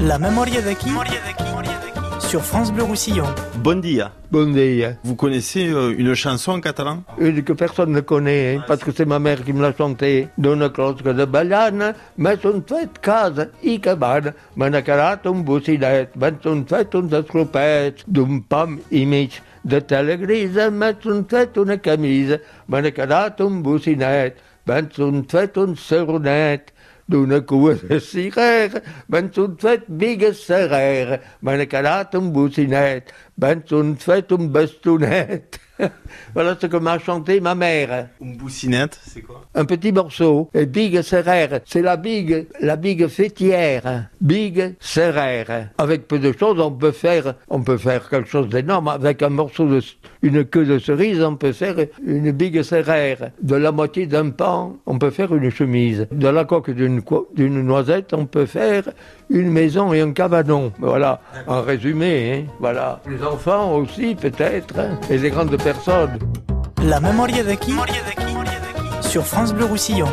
La memoria d'aquí sur France Bleu Roussillon. Bon dia. Bon dia. Vous connaissez euh, une chanson en catalan? Une que personne ne connaît, hein, parce que c'est ma mère qui me l'a chantée. D'una closca de ballana, m'ha son fet casa i cabana, me n'ha quedat un bocinet, m'han son fet uns esclopets d'un pam i mig de tela grisa, m'ha son fet una camisa, me n'ha quedat un bocinet, m'han son fet un seronet, d'una cua de cirer, m'han son fet bigues serrer, me n'ha quedat un bocinet, m'han son fet un bastonet. voilà ce que m'a chanté ma mère. Un boussinette, c'est quoi? Un petit morceau. Et Big Serrère, c'est la big, la big fêtière. Big Serrère. Avec peu de choses, on peut faire, on peut faire quelque chose d'énorme. Avec un morceau de, une queue de cerise, on peut faire une big serrère. De la moitié d'un pan, on peut faire une chemise. De la coque d'une, d'une noisette, on peut faire une maison et un cabanon. Voilà. En résumé, hein. Voilà. Les enfants aussi, peut-être, hein, et les grandes personnes. La memoria d'aquí sur France Bleu Roussillon.